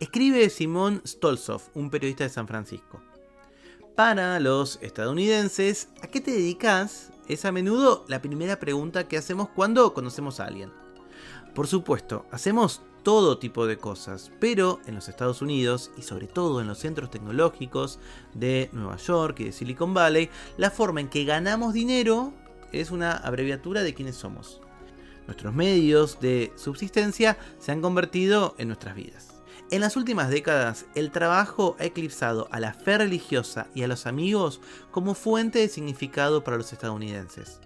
Escribe Simón Stolzov, un periodista de San Francisco. Para los estadounidenses, ¿a qué te dedicas? Es a menudo la primera pregunta que hacemos cuando conocemos a alguien. Por supuesto, hacemos todo tipo de cosas, pero en los Estados Unidos y sobre todo en los centros tecnológicos de Nueva York y de Silicon Valley, la forma en que ganamos dinero es una abreviatura de quiénes somos. Nuestros medios de subsistencia se han convertido en nuestras vidas. En las últimas décadas, el trabajo ha eclipsado a la fe religiosa y a los amigos como fuente de significado para los estadounidenses.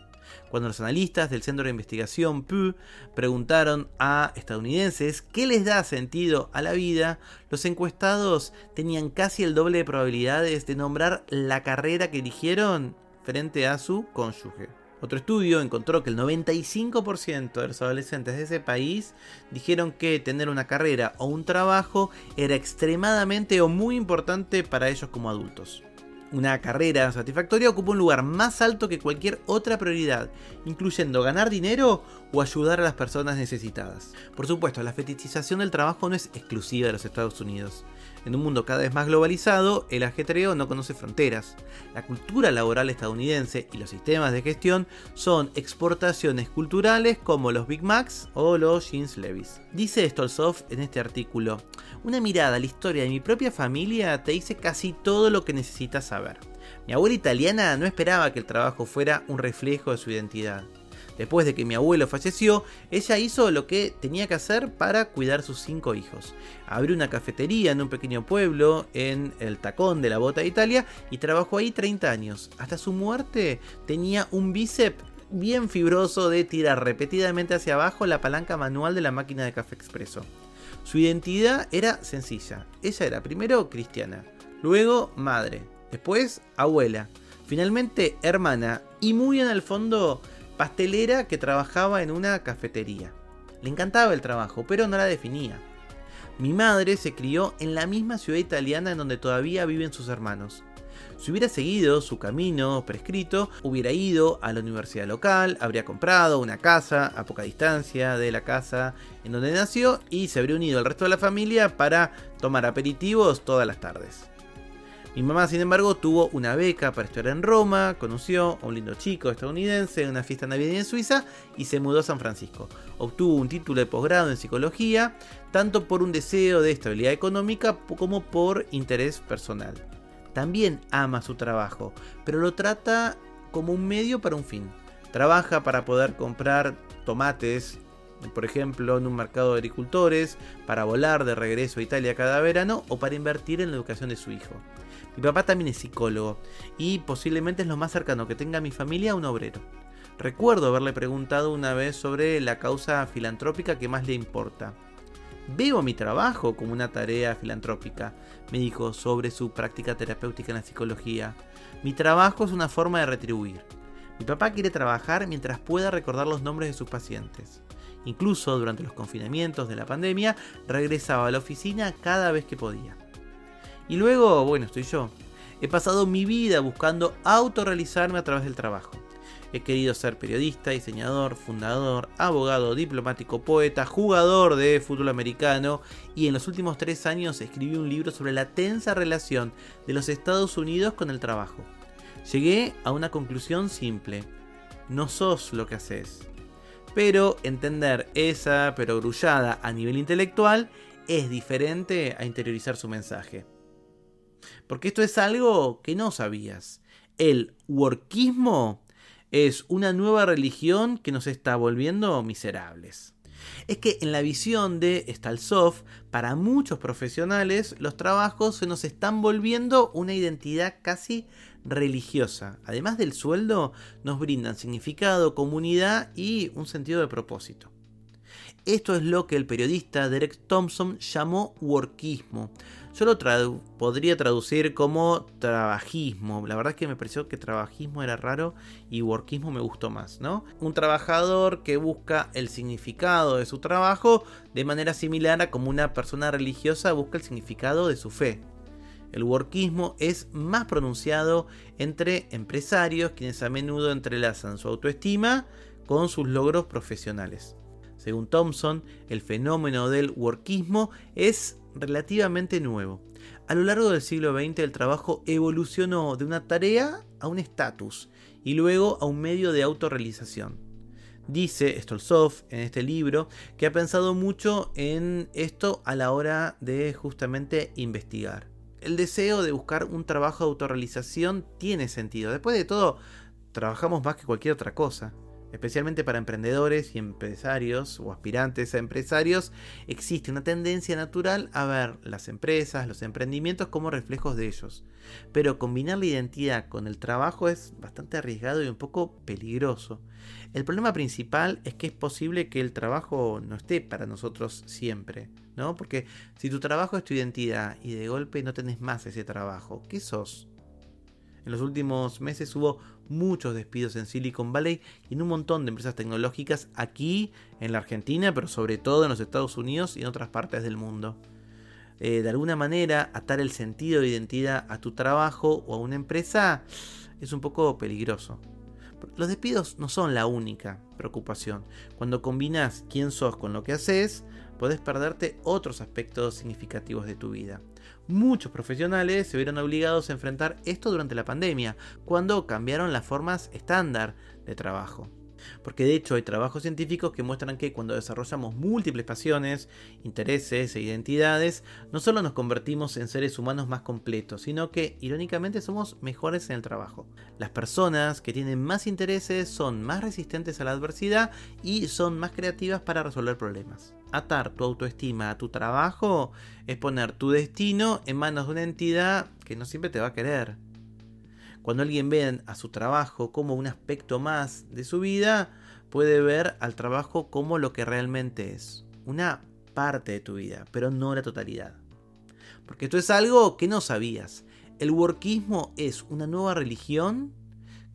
Cuando los analistas del Centro de Investigación Pew preguntaron a estadounidenses qué les da sentido a la vida, los encuestados tenían casi el doble de probabilidades de nombrar la carrera que eligieron frente a su cónyuge. Otro estudio encontró que el 95% de los adolescentes de ese país dijeron que tener una carrera o un trabajo era extremadamente o muy importante para ellos como adultos. Una carrera satisfactoria ocupa un lugar más alto que cualquier otra prioridad, incluyendo ganar dinero o ayudar a las personas necesitadas. Por supuesto, la fetichización del trabajo no es exclusiva de los Estados Unidos. En un mundo cada vez más globalizado, el ajetreo no conoce fronteras. La cultura laboral estadounidense y los sistemas de gestión son exportaciones culturales como los Big Macs o los Jeans Levis. Dice Stolzov en este artículo, una mirada a la historia de mi propia familia te dice casi todo lo que necesitas saber. Mi abuela italiana no esperaba que el trabajo fuera un reflejo de su identidad. Después de que mi abuelo falleció, ella hizo lo que tenía que hacer para cuidar sus cinco hijos. Abrió una cafetería en un pequeño pueblo en el tacón de la bota de Italia y trabajó ahí 30 años. Hasta su muerte tenía un bíceps bien fibroso de tirar repetidamente hacia abajo la palanca manual de la máquina de café expreso. Su identidad era sencilla. Ella era primero cristiana, luego madre, después abuela, finalmente hermana y muy en el fondo pastelera que trabajaba en una cafetería. Le encantaba el trabajo, pero no la definía. Mi madre se crió en la misma ciudad italiana en donde todavía viven sus hermanos. Si hubiera seguido su camino prescrito, hubiera ido a la universidad local, habría comprado una casa a poca distancia de la casa en donde nació y se habría unido al resto de la familia para tomar aperitivos todas las tardes. Mi mamá, sin embargo, tuvo una beca para estudiar en Roma, conoció a un lindo chico estadounidense en una fiesta navideña en Suiza y se mudó a San Francisco. Obtuvo un título de posgrado en psicología, tanto por un deseo de estabilidad económica como por interés personal. También ama su trabajo, pero lo trata como un medio para un fin. Trabaja para poder comprar tomates, por ejemplo, en un mercado de agricultores, para volar de regreso a Italia cada verano o para invertir en la educación de su hijo. Mi papá también es psicólogo y posiblemente es lo más cercano que tenga mi familia a un obrero. Recuerdo haberle preguntado una vez sobre la causa filantrópica que más le importa. Veo mi trabajo como una tarea filantrópica, me dijo sobre su práctica terapéutica en la psicología. Mi trabajo es una forma de retribuir. Mi papá quiere trabajar mientras pueda recordar los nombres de sus pacientes. Incluso durante los confinamientos de la pandemia, regresaba a la oficina cada vez que podía. Y luego, bueno, estoy yo. He pasado mi vida buscando autorrealizarme a través del trabajo. He querido ser periodista, diseñador, fundador, abogado, diplomático, poeta, jugador de fútbol americano y en los últimos tres años escribí un libro sobre la tensa relación de los Estados Unidos con el trabajo. Llegué a una conclusión simple. No sos lo que haces. Pero entender esa perogrullada a nivel intelectual es diferente a interiorizar su mensaje. Porque esto es algo que no sabías. El workismo es una nueva religión que nos está volviendo miserables. Es que en la visión de Stalsov, para muchos profesionales, los trabajos se nos están volviendo una identidad casi religiosa. Además del sueldo, nos brindan significado, comunidad y un sentido de propósito. Esto es lo que el periodista Derek Thompson llamó workismo. Yo lo podría traducir como trabajismo. La verdad es que me pareció que trabajismo era raro y workismo me gustó más, ¿no? Un trabajador que busca el significado de su trabajo de manera similar a como una persona religiosa busca el significado de su fe. El workismo es más pronunciado entre empresarios, quienes a menudo entrelazan su autoestima con sus logros profesionales. Según Thompson, el fenómeno del workismo es relativamente nuevo. A lo largo del siglo XX el trabajo evolucionó de una tarea a un estatus y luego a un medio de autorrealización. Dice Stolzov en este libro que ha pensado mucho en esto a la hora de justamente investigar. El deseo de buscar un trabajo de autorrealización tiene sentido. Después de todo, trabajamos más que cualquier otra cosa especialmente para emprendedores y empresarios o aspirantes a empresarios, existe una tendencia natural a ver las empresas, los emprendimientos como reflejos de ellos. Pero combinar la identidad con el trabajo es bastante arriesgado y un poco peligroso. El problema principal es que es posible que el trabajo no esté para nosotros siempre, ¿no? Porque si tu trabajo es tu identidad y de golpe no tenés más ese trabajo, ¿qué sos? En los últimos meses hubo muchos despidos en Silicon Valley y en un montón de empresas tecnológicas aquí en la Argentina, pero sobre todo en los Estados Unidos y en otras partes del mundo. Eh, de alguna manera, atar el sentido de identidad a tu trabajo o a una empresa es un poco peligroso. Los despidos no son la única preocupación. Cuando combinas quién sos con lo que haces, podés perderte otros aspectos significativos de tu vida. Muchos profesionales se vieron obligados a enfrentar esto durante la pandemia, cuando cambiaron las formas estándar de trabajo. Porque de hecho hay trabajos científicos que muestran que cuando desarrollamos múltiples pasiones, intereses e identidades, no solo nos convertimos en seres humanos más completos, sino que irónicamente somos mejores en el trabajo. Las personas que tienen más intereses son más resistentes a la adversidad y son más creativas para resolver problemas. Atar tu autoestima a tu trabajo es poner tu destino en manos de una entidad que no siempre te va a querer. Cuando alguien ve a su trabajo como un aspecto más de su vida, puede ver al trabajo como lo que realmente es. Una parte de tu vida, pero no la totalidad. Porque esto es algo que no sabías. El workismo es una nueva religión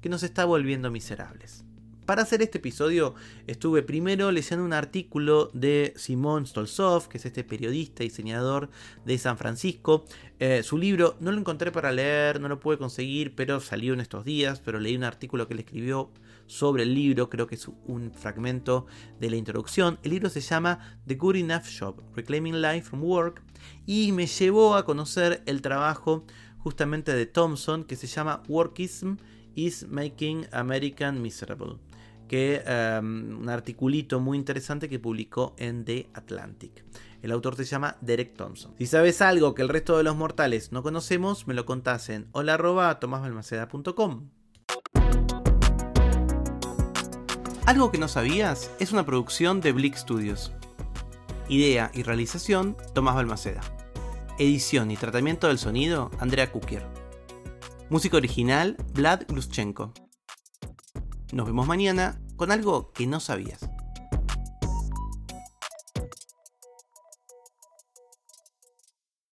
que nos está volviendo miserables. Para hacer este episodio estuve primero leyendo un artículo de Simón Stolzov, que es este periodista y diseñador de San Francisco. Eh, su libro no lo encontré para leer, no lo pude conseguir, pero salió en estos días, pero leí un artículo que le escribió sobre el libro, creo que es un fragmento de la introducción. El libro se llama The Good Enough Job, Reclaiming Life from Work, y me llevó a conocer el trabajo justamente de Thompson que se llama Workism is Making American Miserable que em, un articulito muy interesante que publicó en The Atlantic. El autor se llama Derek Thompson. Si sabes algo que el resto de los mortales no conocemos, me lo contás en hola.tomasbalmaceda.com. Algo que no sabías es una producción de Blick Studios. Idea y realización, Tomás Balmaceda. Edición y tratamiento del sonido, Andrea Kukier. Música original, Vlad Gluschenko. Nos vemos mañana con algo que no sabías.